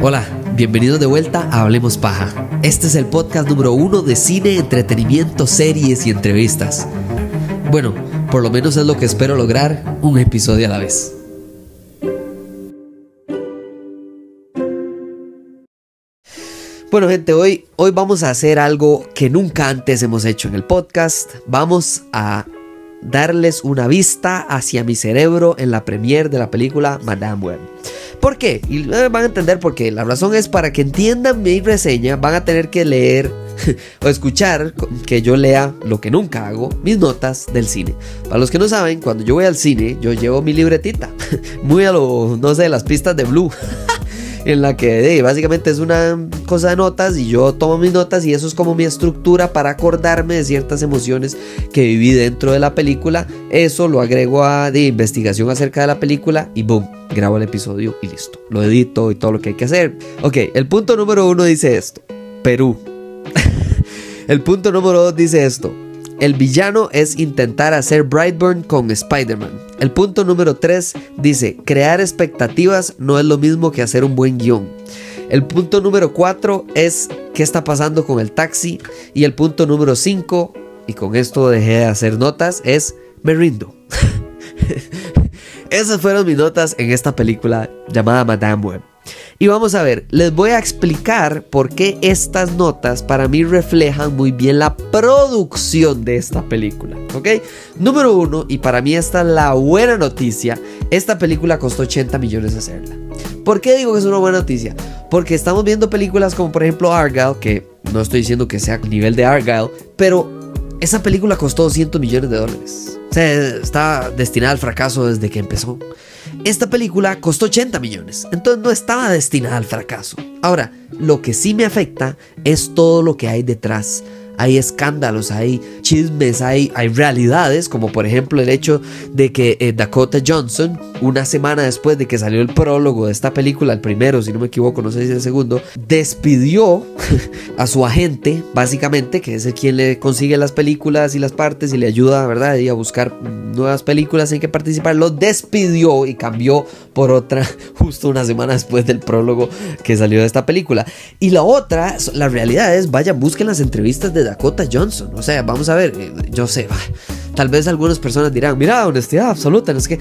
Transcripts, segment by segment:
Hola, bienvenidos de vuelta a Hablemos Paja. Este es el podcast número uno de cine, entretenimiento, series y entrevistas. Bueno, por lo menos es lo que espero lograr, un episodio a la vez. Bueno gente, hoy, hoy vamos a hacer algo que nunca antes hemos hecho en el podcast. Vamos a darles una vista hacia mi cerebro en la premiere de la película Madame Web. ¿Por qué? Y van a entender por qué. La razón es para que entiendan mi reseña, van a tener que leer o escuchar que yo lea lo que nunca hago, mis notas del cine. Para los que no saben, cuando yo voy al cine, yo llevo mi libretita, muy a lo, no sé, las pistas de Blue. en la que básicamente es una cosa de notas y yo tomo mis notas y eso es como mi estructura para acordarme de ciertas emociones que viví dentro de la película. Eso lo agrego a de investigación acerca de la película y boom, grabo el episodio y listo. Lo edito y todo lo que hay que hacer. Ok, el punto número uno dice esto. Perú. el punto número dos dice esto. El villano es intentar hacer Brightburn con Spider-Man. El punto número 3 dice, crear expectativas no es lo mismo que hacer un buen guion. El punto número 4 es qué está pasando con el taxi. Y el punto número 5, y con esto dejé de hacer notas, es me rindo. Esas fueron mis notas en esta película llamada Madame Web. Y vamos a ver, les voy a explicar por qué estas notas para mí reflejan muy bien la producción de esta película, ¿ok? Número uno, y para mí esta es la buena noticia, esta película costó 80 millones hacerla. ¿Por qué digo que es una buena noticia? Porque estamos viendo películas como por ejemplo Argyle, que no estoy diciendo que sea nivel de Argyle, pero esa película costó 200 millones de dólares. Sea, está destinada al fracaso desde que empezó. Esta película costó 80 millones, entonces no estaba destinada al fracaso. Ahora, lo que sí me afecta es todo lo que hay detrás hay escándalos, hay chismes, hay, realidades, como por ejemplo el hecho de que eh, Dakota Johnson, una semana después de que salió el prólogo de esta película, el primero, si no me equivoco, no sé si es el segundo, despidió a su agente, básicamente, que es el quien le consigue las películas y las partes y le ayuda, ¿verdad?, a buscar nuevas películas en que participar, lo despidió y cambió por otra justo una semana después del prólogo que salió de esta película. Y la otra, la realidad es, vaya, busquen las entrevistas de Dakota Johnson. O sea, vamos a ver, eh, yo sé, tal vez algunas personas dirán, mira, honestidad absoluta, no es que,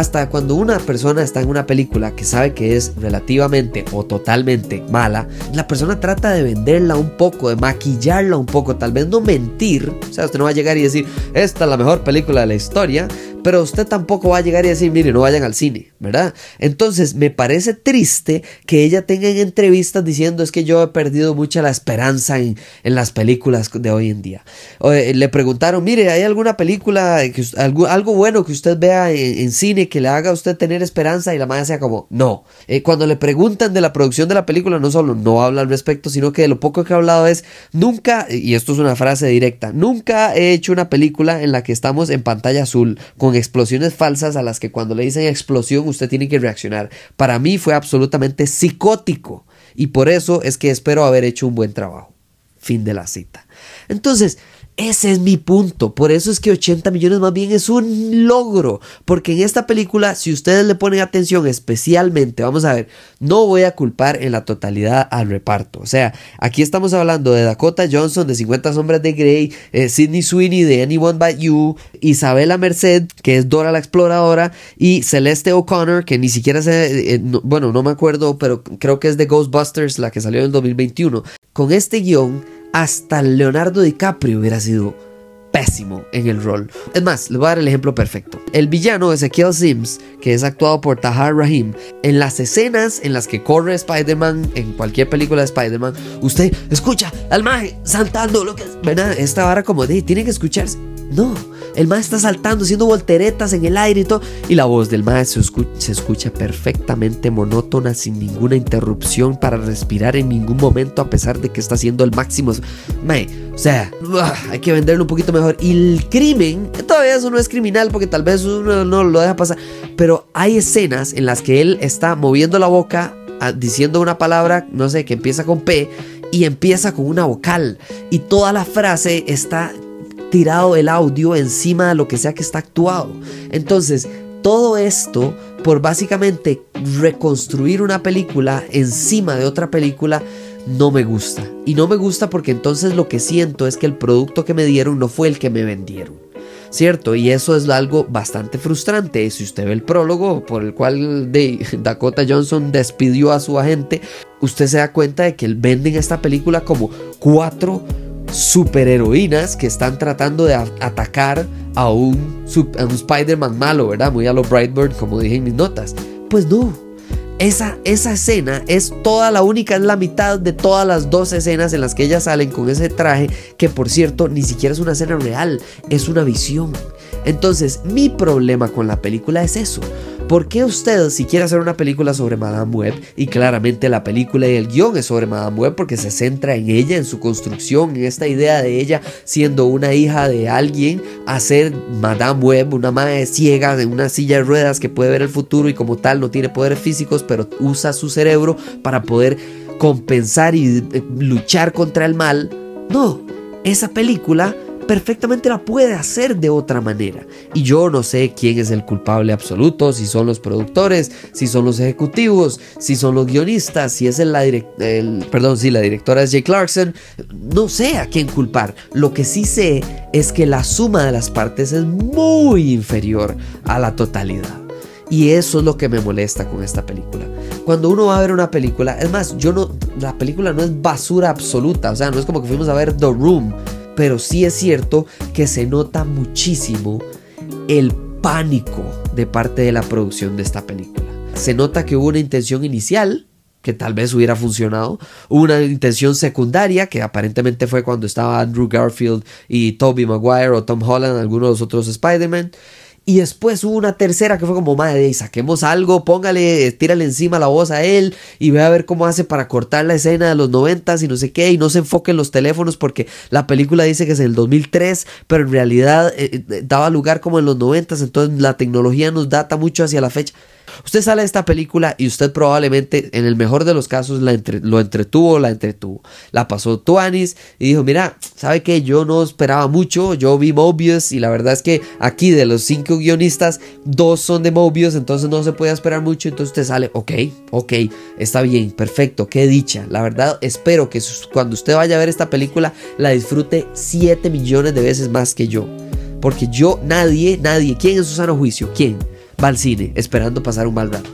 hasta cuando una persona está en una película que sabe que es relativamente o totalmente mala, la persona trata de venderla un poco, de maquillarla un poco, tal vez no mentir, o sea, usted no va a llegar y decir, esta es la mejor película de la historia, pero usted tampoco va a llegar y decir, mire, no vayan al cine, ¿verdad? Entonces, me parece triste que ella tenga en entrevistas diciendo es que yo he perdido mucha la esperanza en, las películas de hoy en día. le preguntaron, mire, ¿hay alguna película, que, algo, algo bueno que usted vea en, cine que le haga a usted tener esperanza? Y la madre sea como, no. Eh, cuando le preguntan de la producción de la película, no solo no habla al respecto, sino que lo poco que ha hablado es, nunca, y esto es una frase directa, nunca he hecho una película en la que estamos en pantalla azul con explosiones falsas a las que cuando le dicen explosión usted tiene que reaccionar. Para mí fue absolutamente psicótico y por eso es que espero haber hecho un buen trabajo. Fin de la cita. Entonces, ese es mi punto. Por eso es que 80 millones más bien es un logro. Porque en esta película, si ustedes le ponen atención especialmente, vamos a ver, no voy a culpar en la totalidad al reparto. O sea, aquí estamos hablando de Dakota Johnson de 50 sombras de Grey, eh, Sidney Sweeney de Anyone But You, Isabela Merced, que es Dora la Exploradora, y Celeste O'Connor, que ni siquiera sé, eh, bueno, no me acuerdo, pero creo que es de Ghostbusters, la que salió en 2021. Con este guion hasta Leonardo DiCaprio hubiera sido pésimo en el rol. Es más, le voy a dar el ejemplo perfecto. El villano Ezekiel Sims, que es actuado por Tahar Rahim, en las escenas en las que corre Spider-Man en cualquier película de Spider-Man, usted escucha al maje saltando, lo que es, ¿verdad? Esta vara como de, tiene que escucharse. No, el maestro está saltando, haciendo volteretas en el aire y todo. Y la voz del maestro se escucha, perfectamente monótona, sin ninguna interrupción para respirar en ningún momento, a pesar de que está haciendo el máximo. Mae, o sea, hay que venderlo un poquito mejor. Y el crimen, todavía eso no es criminal porque tal vez uno no lo deja pasar. Pero hay escenas en las que él está moviendo la boca, ah, diciendo una palabra, no sé, que empieza con P y empieza con una vocal. Y toda la frase está tirado el audio encima de lo que sea que está actuado. Entonces, todo esto por básicamente reconstruir una película encima de otra película no me gusta. Y no me gusta porque entonces lo que siento es que el producto que me dieron no fue el que me vendieron. ¿Cierto? Y eso es algo bastante frustrante. Si usted ve el prólogo por el cual Dakota Johnson despidió a su agente, usted se da cuenta de que venden esta película como cuatro superheroínas que están tratando de atacar a un, Spider-Man malo, ¿verdad? Muy a lo Brightburn, como dije en mis notas. Pues no, esa, esa escena es toda la única, es la mitad de todas las dos escenas en las que ellas salen con ese traje, que por cierto ni siquiera es una escena real, es una visión. Entonces, mi problema con la película es eso. ¿Por qué usted, si quiere hacer una película sobre Madame Web, y claramente la película y el guion es sobre Madame Web porque se centra en ella, en su construcción, en esta idea de ella siendo una hija de alguien, hacer Madame Web, una madre ciega en una silla de ruedas que puede ver el futuro y como tal no tiene poderes físicos, pero usa su cerebro para poder compensar y eh, luchar contra el mal? No, esa película perfectamente la puede hacer de otra manera. Y yo no sé quién es el culpable absoluto, si son los productores, si son los ejecutivos, si son los guionistas, si es el, la, el, perdón, si la directora es Jay Clarkson, no sé a quién culpar. Lo que sí sé es que la suma de las partes es muy inferior a la totalidad. Y eso es lo que me molesta con esta película. Cuando uno va a ver una película, es más, yo no, la película no es basura absoluta, o sea, no es como que fuimos a ver The Room pero sí es cierto que se nota muchísimo el pánico de parte de la producción de esta película. Se nota que hubo una intención inicial que tal vez hubiera funcionado, una intención secundaria que aparentemente fue cuando estaba Andrew Garfield y Tobey Maguire o Tom Holland, algunos de los otros Spider-Man, y después hubo una tercera que fue como, madre, saquemos algo, póngale, tírale encima la voz a él y ve a ver cómo hace para cortar la escena de los noventas y no sé qué, y no se enfoque en los teléfonos porque la película dice que es en el 2003, pero en realidad eh, eh, daba lugar como en los noventas, entonces la tecnología nos data mucho hacia la fecha. Usted sale de esta película y usted probablemente, en el mejor de los casos, la lo entretuvo, la entretuvo. La pasó Tuanis y dijo, mira, ¿sabe qué? Yo no esperaba mucho, yo vi Mobius y la verdad es que aquí de los cinco guionistas, dos son de Mobius, entonces no se puede esperar mucho, entonces usted sale, ok, ok, está bien, perfecto, qué dicha. La verdad, espero que cuando usted vaya a ver esta película, la disfrute 7 millones de veces más que yo. Porque yo, nadie, nadie, ¿quién en su sano juicio? ¿Quién? Va al cine esperando pasar un mal rato.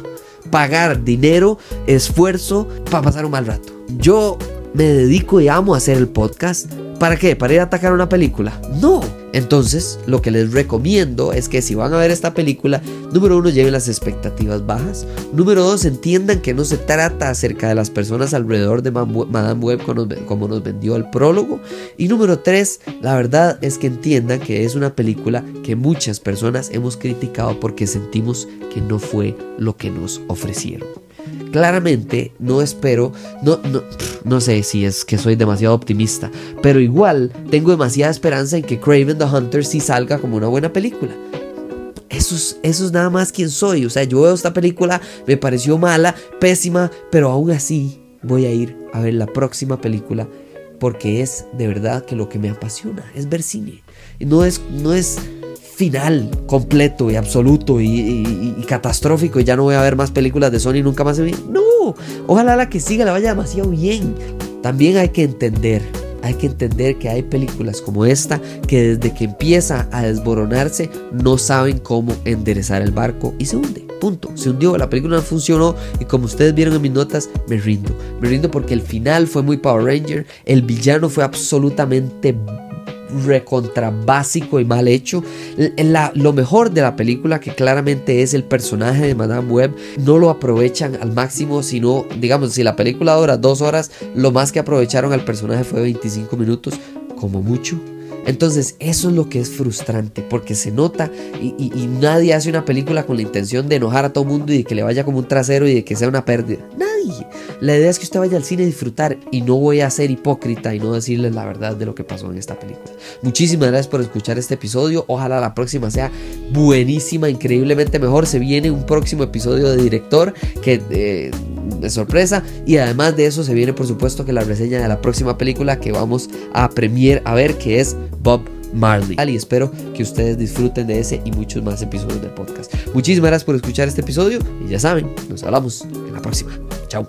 Pagar dinero, esfuerzo para pasar un mal rato. Yo me dedico y amo a hacer el podcast. ¿Para qué? ¿Para ir a atacar una película? No. Entonces, lo que les recomiendo es que si van a ver esta película, número uno, lleven las expectativas bajas. Número dos, entiendan que no se trata acerca de las personas alrededor de Madame Web como nos vendió el prólogo. Y número tres, la verdad es que entiendan que es una película que muchas personas hemos criticado porque sentimos que no fue lo que nos ofrecieron claramente no espero, no, no, no sé si es que soy demasiado optimista, pero igual tengo demasiada esperanza en que Craven the Hunter sí salga como una buena película. Eso es, eso es nada más quien soy. O sea, yo veo esta película, me pareció mala, pésima, pero aún así voy a ir a ver la próxima película porque es de verdad que lo que me apasiona es ver cine. No es, no es final completo y absoluto y, catastrófico y ya no voy a ver más películas de Sony nunca más. No, ojalá la que siga la vaya demasiado bien. También hay que entender, hay que entender que hay películas como esta que desde que empieza a desboronarse no saben cómo enderezar el barco y se hunde. Punto. Se hundió, la película no funcionó y como ustedes vieron en mis notas, me rindo. Me rindo porque el final fue muy Power Ranger, el villano fue absolutamente recontra básico y mal hecho. lo mejor de la película, que claramente es el personaje de Madame Web, no lo aprovechan al máximo, sino, digamos, si la película dura dos horas, lo más que aprovecharon al personaje fue 25 minutos, como mucho. Entonces eso es lo que es frustrante porque se nota y, nadie hace una película con la intención de enojar a todo mundo y de que le vaya como un trasero y de que sea una pérdida. La idea es que usted vaya al cine a disfrutar y no voy a ser hipócrita y no decirles la verdad de lo que pasó en esta película. Muchísimas gracias por escuchar este episodio. Ojalá la próxima sea buenísima, increíblemente mejor. Se viene un próximo episodio de director que eh, de sorpresa y además de eso se viene por supuesto que la reseña de la próxima película que vamos a premier a ver que es Bob Marley. Y espero que ustedes disfruten de ese y muchos más episodios del podcast. Muchísimas gracias por escuchar este episodio y ya saben, nos hablamos en la próxima. Chao.